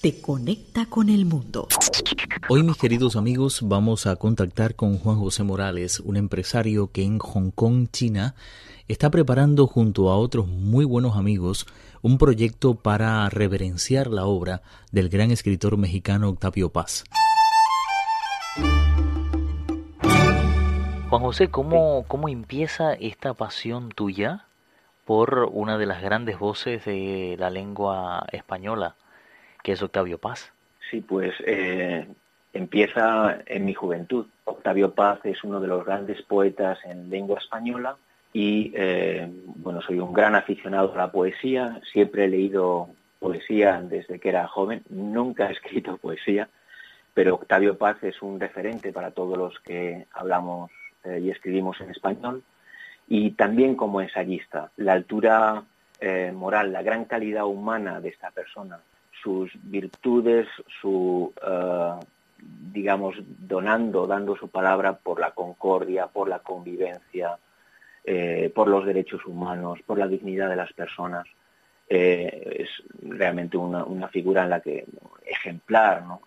te conecta con el mundo. Hoy, mis queridos amigos, vamos a contactar con Juan José Morales, un empresario que en Hong Kong, China, está preparando junto a otros muy buenos amigos un proyecto para reverenciar la obra del gran escritor mexicano Octavio Paz. Juan José, ¿cómo, ¿cómo empieza esta pasión tuya por una de las grandes voces de la lengua española? Que es Octavio Paz. Sí, pues eh, empieza en mi juventud. Octavio Paz es uno de los grandes poetas en lengua española y eh, bueno, soy un gran aficionado a la poesía, siempre he leído poesía desde que era joven, nunca he escrito poesía, pero Octavio Paz es un referente para todos los que hablamos eh, y escribimos en español y también como ensayista, la altura moral, la gran calidad humana de esta persona, sus virtudes, su, eh, digamos, donando, dando su palabra por la concordia, por la convivencia, eh, por los derechos humanos, por la dignidad de las personas. Eh, es realmente una, figura en la que ejemplar, ¿no?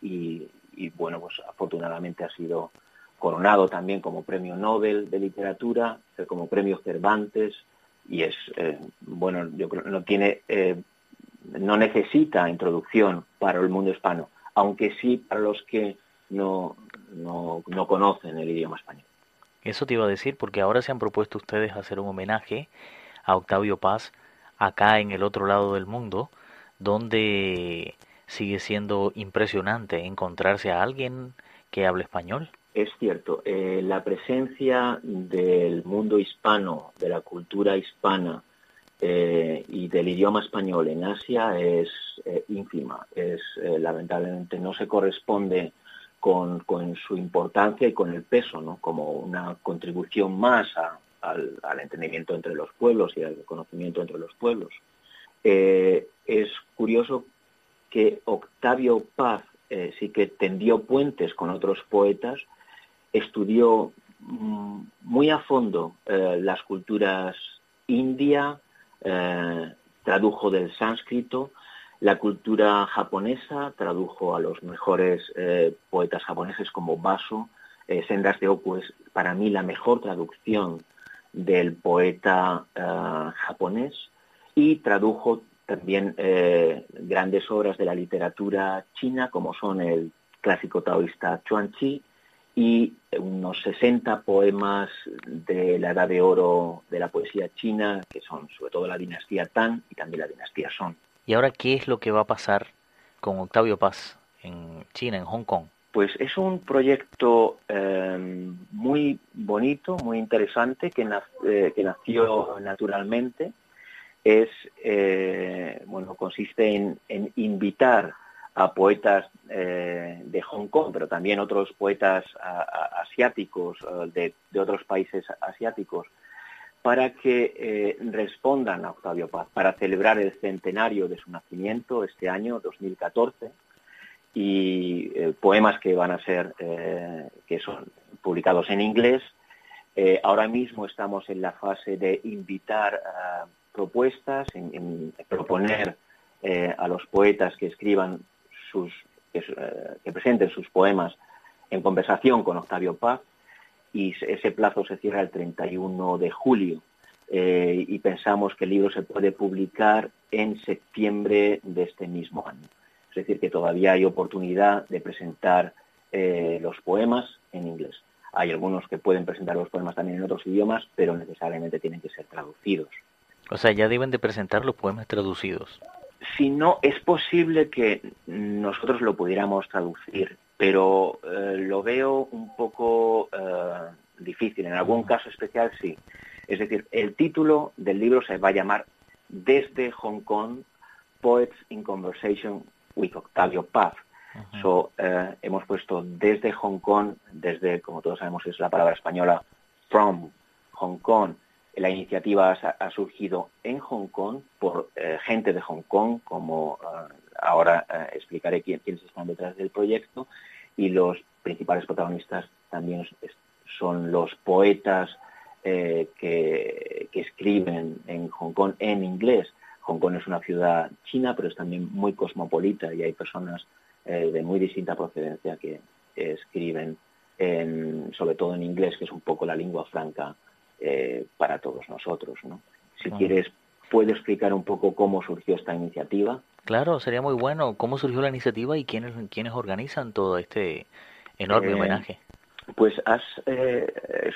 y, bueno, pues afortunadamente ha sido coronado también como premio Nobel de literatura, como premio Cervantes, y es, bueno, yo creo no tiene no necesita introducción para el mundo hispano, aunque sí para los que no, no, conocen el idioma español. Eso te iba a decir porque ahora se han propuesto ustedes hacer un homenaje a Octavio Paz acá en el otro lado del mundo, donde sigue siendo impresionante encontrarse a alguien que hable español. Es cierto, eh, la presencia del mundo hispano, de la cultura hispana eh, y del idioma español en Asia es eh, ínfima, es eh, lamentablemente no se corresponde con, su importancia y con el peso, ¿no? como una contribución más al, entendimiento entre los pueblos y al conocimiento entre los pueblos. es curioso que Octavio Paz sí que tendió puentes con otros poetas, estudió mm, muy a fondo las culturas india, eh, tradujo del sánscrito, la cultura japonesa, tradujo a los mejores eh, poetas japoneses como Baso, eh, Sendas de Oku es para mí la mejor traducción del poeta japonés y tradujo también grandes obras de la literatura china como son el clásico taoísta Chuanchi y unos 60 poemas de la edad de oro de la poesía china, que son sobre todo la dinastía Tang y también la dinastía Song. ¿Y ahora qué es lo que va a pasar con Octavio Paz en China, en Hong Kong? Pues es un proyecto em, muy bonito, muy interesante, que, eh, que nació naturalmente. Es, eh, bueno, consiste en, en invitar a poetas eh, de Hong Kong, pero también otros poetas asiáticos de, otros países asiáticos, para que eh, respondan a Octavio Paz, para celebrar el centenario de su nacimiento este año, 2014, y eh, poemas que van a ser, que son publicados en inglés. ahora mismo estamos en la fase de invitar propuestas, proponer a los poetas que escriban sus, eh, que, presenten sus poemas en conversación con Octavio Paz y ese plazo se cierra el 31 de julio eh, y pensamos que el libro se puede publicar en septiembre de este mismo año. Es decir, que todavía hay oportunidad de presentar eh, los poemas en inglés. Hay algunos que pueden presentar los poemas también en otros idiomas, pero necesariamente tienen que ser traducidos. O sea, ya deben de presentar los poemas traducidos si no, es posible que nosotros lo pudiéramos traducir, pero eh, lo veo un poco eh, difícil. En algún caso especial sí. Es decir, el título del libro se va a llamar Desde Hong Kong, Poets in Conversation with Octavio Paz. So, eh, hemos puesto desde Hong Kong, desde, como todos sabemos, es la palabra española, from Hong Kong. La iniciativa ha, surgido en Hong Kong por eh, gente de Hong Kong, como eh, ahora explicaré quién, quiénes están detrás del proyecto, y los principales protagonistas también son los poetas que, escriben en Hong Kong en inglés. Hong Kong es una ciudad china, pero es también muy cosmopolita y hay personas eh, de muy distinta procedencia que escriben sobre todo en inglés, que es un poco la lengua franca eh, para todos nosotros. Si quieres, ¿puedo explicar un poco cómo surgió esta iniciativa? Claro, sería muy bueno. ¿Cómo surgió la iniciativa y quiénes, quiénes organizan todo este enorme eh, homenaje? Pues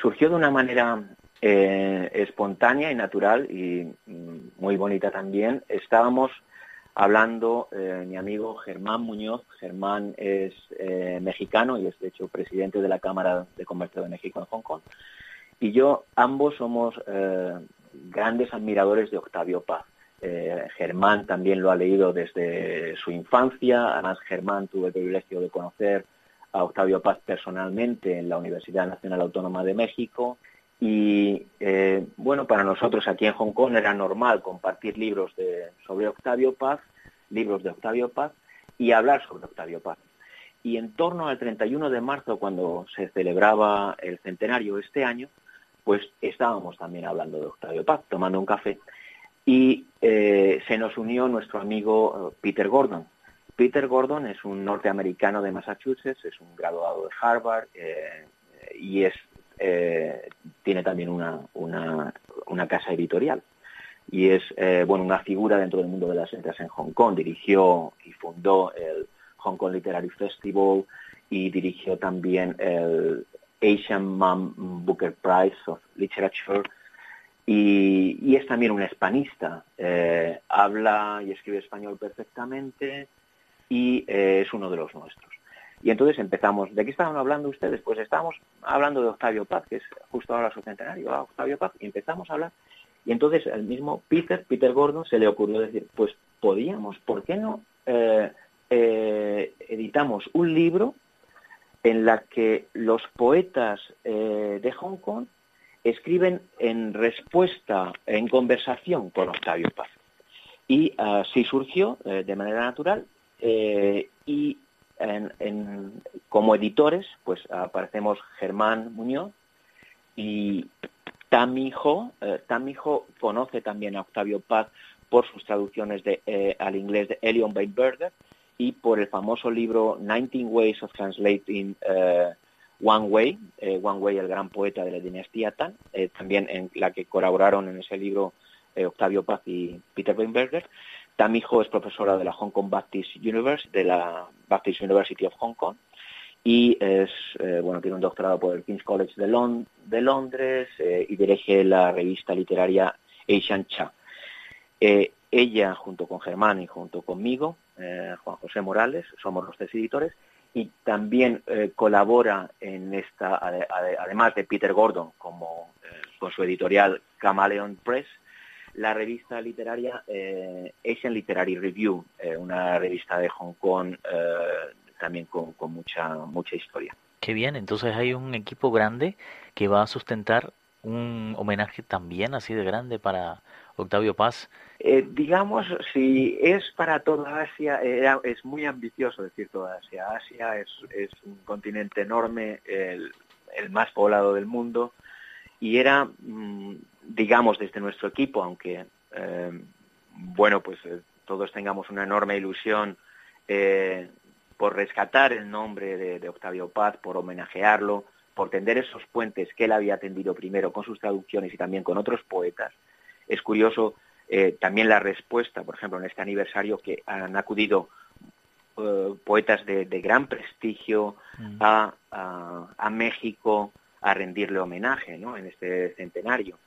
surgió de una manera espontánea y natural y mm, muy bonita también. Estábamos hablando eh, mi amigo Germán Muñoz. Germán es eh, mexicano y es de hecho presidente de la Cámara de Comercio de México en Hong Kong. Y yo, ambos somos eh, grandes admiradores de Octavio Paz. Germán también lo ha leído desde su infancia. Además, Germán tuvo el privilegio de conocer a Octavio Paz personalmente en la Universidad Nacional Autónoma de México. Y bueno, para nosotros aquí en Hong Kong era normal compartir libros de, sobre Octavio Paz, libros de Octavio Paz, y hablar sobre Octavio Paz. Y en torno al 31 de marzo, cuando se celebraba el centenario este año, pues estábamos también hablando de Octavio Paz, tomando un café, y eh, se nos unió nuestro amigo eh, Peter Gordon. Peter Gordon es un norteamericano de Massachusetts, es un graduado de Harvard eh, y es tiene también una, una, casa editorial y es bueno una figura dentro del mundo de las letras en Hong Kong. Dirigió y fundó el Hong Kong Literary Festival y dirigió también el Asian Mom Booker Prize of Literature y, es también un hispanista. Eh, habla y escribe español perfectamente y es uno de los nuestros. Y entonces empezamos, ¿de qué estaban hablando ustedes? Pues estábamos hablando de Octavio Paz, que es justo ahora su centenario, ah, Octavio Paz, y empezamos a hablar. Y entonces el mismo Peter, Peter Gordon, se le ocurrió decir, pues podíamos, ¿por qué no eh, eh, editamos un libro en la que los poetas eh, de Hong Kong escriben en respuesta, en conversación con Octavio Paz? Y así surgió de manera natural y como editores, pues aparecemos Germán Muñoz y Tamijo. Eh, Tamijo conoce también a Octavio Paz por sus traducciones eh, al inglés de Elion Weinberger y por el famoso libro 19 Ways of Translating eh, One Way, One Way, el gran poeta de la dinastía Tan, también en la que colaboraron en ese libro Octavio Paz y Peter Weinberger. Tamijo es profesora de la Hong Kong Baptist University, de la Baptist University of Hong Kong, y es, eh, bueno, tiene un doctorado por el King's College de, de Londres eh, y dirige la revista literaria Asian Cha. Eh, ella, junto con Germán y junto conmigo, Juan José Morales, somos los tres editores, y también colabora en esta, además de Peter Gordon, como con su editorial Camaleon Press, la revista literaria eh, Asian Literary Review, eh, una revista de Hong Kong eh, también con, mucha, mucha historia. Qué bien, entonces hay un equipo grande que va a sustentar un homenaje también así de grande para Octavio Paz. digamos, si es para toda Asia, es muy ambicioso decir toda Asia. Asia es, es un continente enorme, el, el, más poblado del mundo, y era mm, digamos desde nuestro equipo, aunque eh, bueno, pues eh, todos tengamos una enorme ilusión eh, por rescatar el nombre de, Octavio Paz, por homenajearlo, por tender esos puentes que él había tendido primero con sus traducciones y también con otros poetas. Es curioso también la respuesta, por ejemplo, en este aniversario que han acudido poetas de, gran prestigio mm. a, a, México a rendirle homenaje ¿no? en este centenario.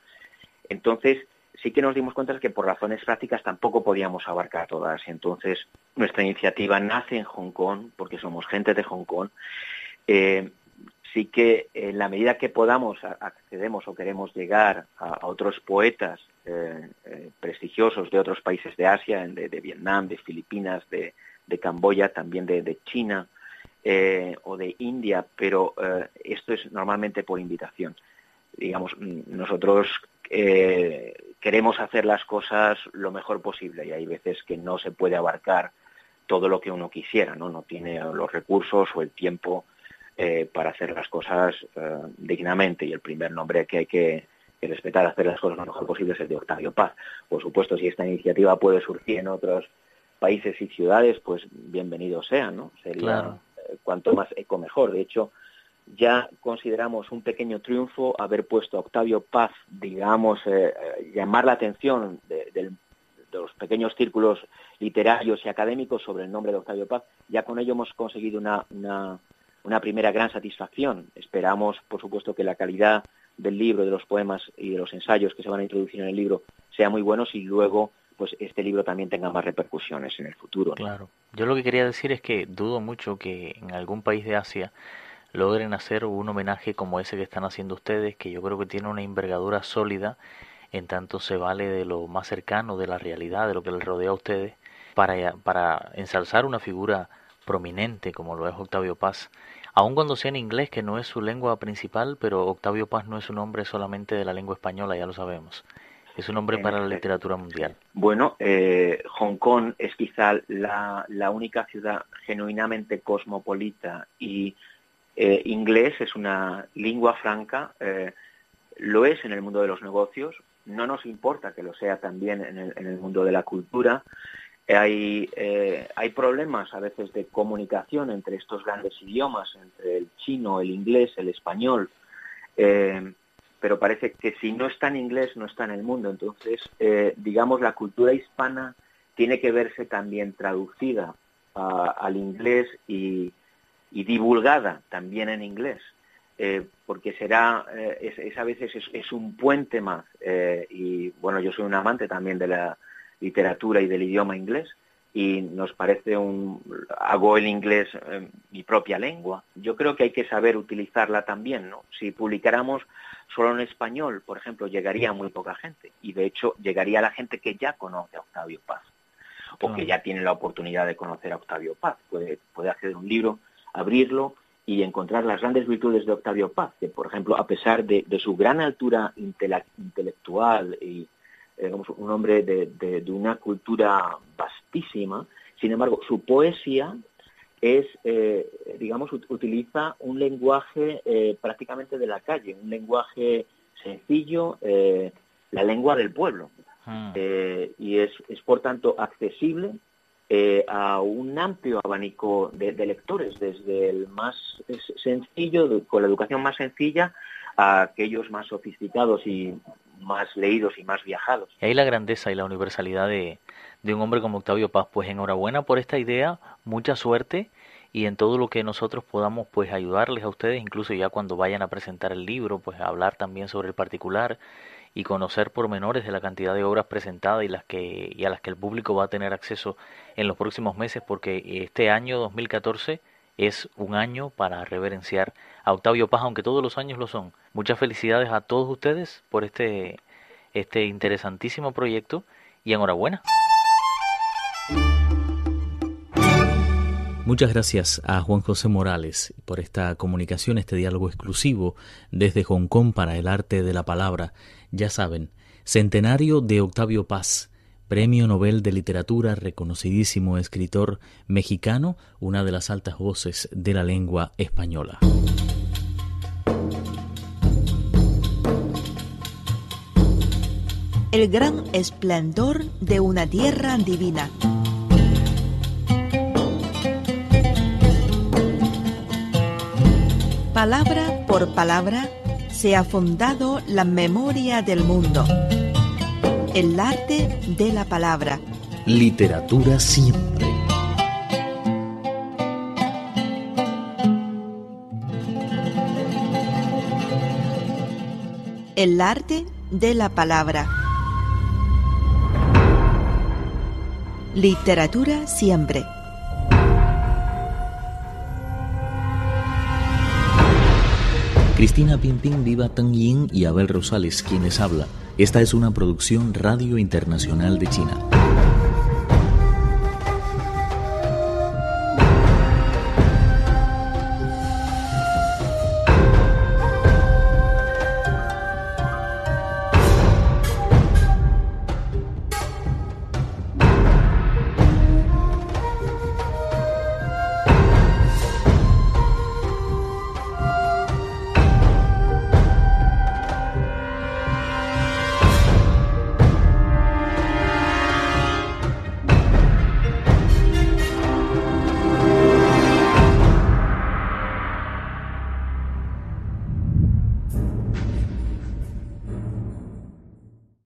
Entonces, sí que nos dimos cuenta que por razones prácticas tampoco podíamos abarcar todas. Entonces, nuestra iniciativa nace en Hong Kong, porque somos gente de Hong Kong. Eh, sí que en la medida que podamos accedemos o queremos llegar a, otros poetas eh, eh, prestigiosos de otros países de Asia, de, Vietnam, de Filipinas, de, Camboya, también de, China eh, o de India, pero eh, esto es normalmente por invitación. Digamos, mm, nosotros queremos hacer las cosas lo mejor posible y hay veces que no se puede abarcar todo lo que uno quisiera, ¿no? No tiene los recursos o el tiempo para hacer las cosas dignamente y el primer nombre que hay que, que respetar hacer las cosas lo mejor posible es el de Octavio Paz. Por supuesto, si esta iniciativa puede surgir en otros países y ciudades, pues bienvenido sea, ¿no? Sería eh, cuanto más eco mejor. De hecho, ya consideramos un pequeño triunfo haber puesto a Octavio Paz, digamos, eh, eh, llamar la atención de, los pequeños círculos literarios y académicos sobre el nombre de Octavio Paz. Ya con ello hemos conseguido una, una, una primera gran satisfacción. Esperamos, por supuesto, que la calidad del libro, de los poemas y de los ensayos que se van a introducir en el libro sea muy buenos y luego pues este libro también tenga más repercusiones en el futuro. Claro. Yo lo que quería decir es que dudo mucho que en algún país de Asia logren hacer un homenaje como ese que están haciendo ustedes, que yo creo que tiene una envergadura sólida, en tanto se vale de lo más cercano, de la realidad, de lo que les rodea a ustedes, para, para ensalzar una figura prominente como lo es Octavio Paz, aun cuando sea en inglés, que no es su lengua principal, pero Octavio Paz no es un nombre solamente de la lengua española, ya lo sabemos es un hombre para la literatura mundial. Bueno, eh, Hong Kong es quizá la, única ciudad genuinamente cosmopolita y eh, inglés es una lengua franca, eh, lo es en el mundo de los negocios, no nos importa que lo sea también en el, mundo de la cultura. Hay, hay problemas a veces de comunicación entre estos grandes idiomas, entre el chino, el inglés, el español pero parece que si no está en inglés no está en el mundo. Entonces, eh, digamos, la cultura hispana tiene que verse también traducida al inglés y, divulgada también en inglés, eh, porque será, eh, es, a veces es, un puente más. y bueno, yo soy un amante también de la literatura y del idioma inglés y nos parece un hago el inglés mi propia lengua. Yo creo que hay que saber utilizarla también, ¿no? Si publicáramos solo en español, por ejemplo, llegaría muy poca gente y de hecho llegaría la gente que ya conoce a Octavio Paz o que ya tiene la oportunidad de conocer a Octavio Paz. Puede, puede acceder a un libro, abrirlo y encontrar las grandes virtudes de Octavio Paz, que por ejemplo, a pesar de, su gran altura intelectual y eh, un hombre de, de, una cultura vastísima, sin embargo, su poesía es, eh, digamos, utiliza un lenguaje eh, prácticamente de la calle, un lenguaje sencillo, eh, la lengua del pueblo. Ah. y es, es, por tanto, accesible a un amplio abanico de, lectores, desde el más sencillo, con la educación más sencilla, a aquellos más sofisticados y más leídos y más viajados. Y ahí la grandeza y la universalidad de, de un hombre como Octavio Paz. Pues enhorabuena por esta idea, mucha suerte y en todo lo que nosotros podamos pues ayudarles a ustedes, incluso ya cuando vayan a presentar el libro, pues hablar también sobre el particular y conocer pormenores de la cantidad de obras presentadas y las que y a las que el público va a tener acceso en los próximos meses porque este año 2014 es un año para reverenciar a Octavio Paz, aunque todos los años lo son. Muchas felicidades a todos ustedes por este este interesantísimo proyecto y enhorabuena. Muchas gracias a Juan José Morales por esta comunicación, este diálogo exclusivo desde Hong Kong para el arte de la palabra. Ya saben, centenario de Octavio Paz, Premio Nobel de Literatura, reconocidísimo escritor mexicano, una de las altas voces de la lengua española. El gran esplendor de una tierra divina. Palabra por palabra se ha fundado la memoria del mundo. El arte de la palabra. Literatura siempre. El arte de la palabra. Literatura siempre. Cristina Pimpín, Viva Tang Yin y Abel Rosales, quienes habla. Esta es una producción Radio Internacional de China.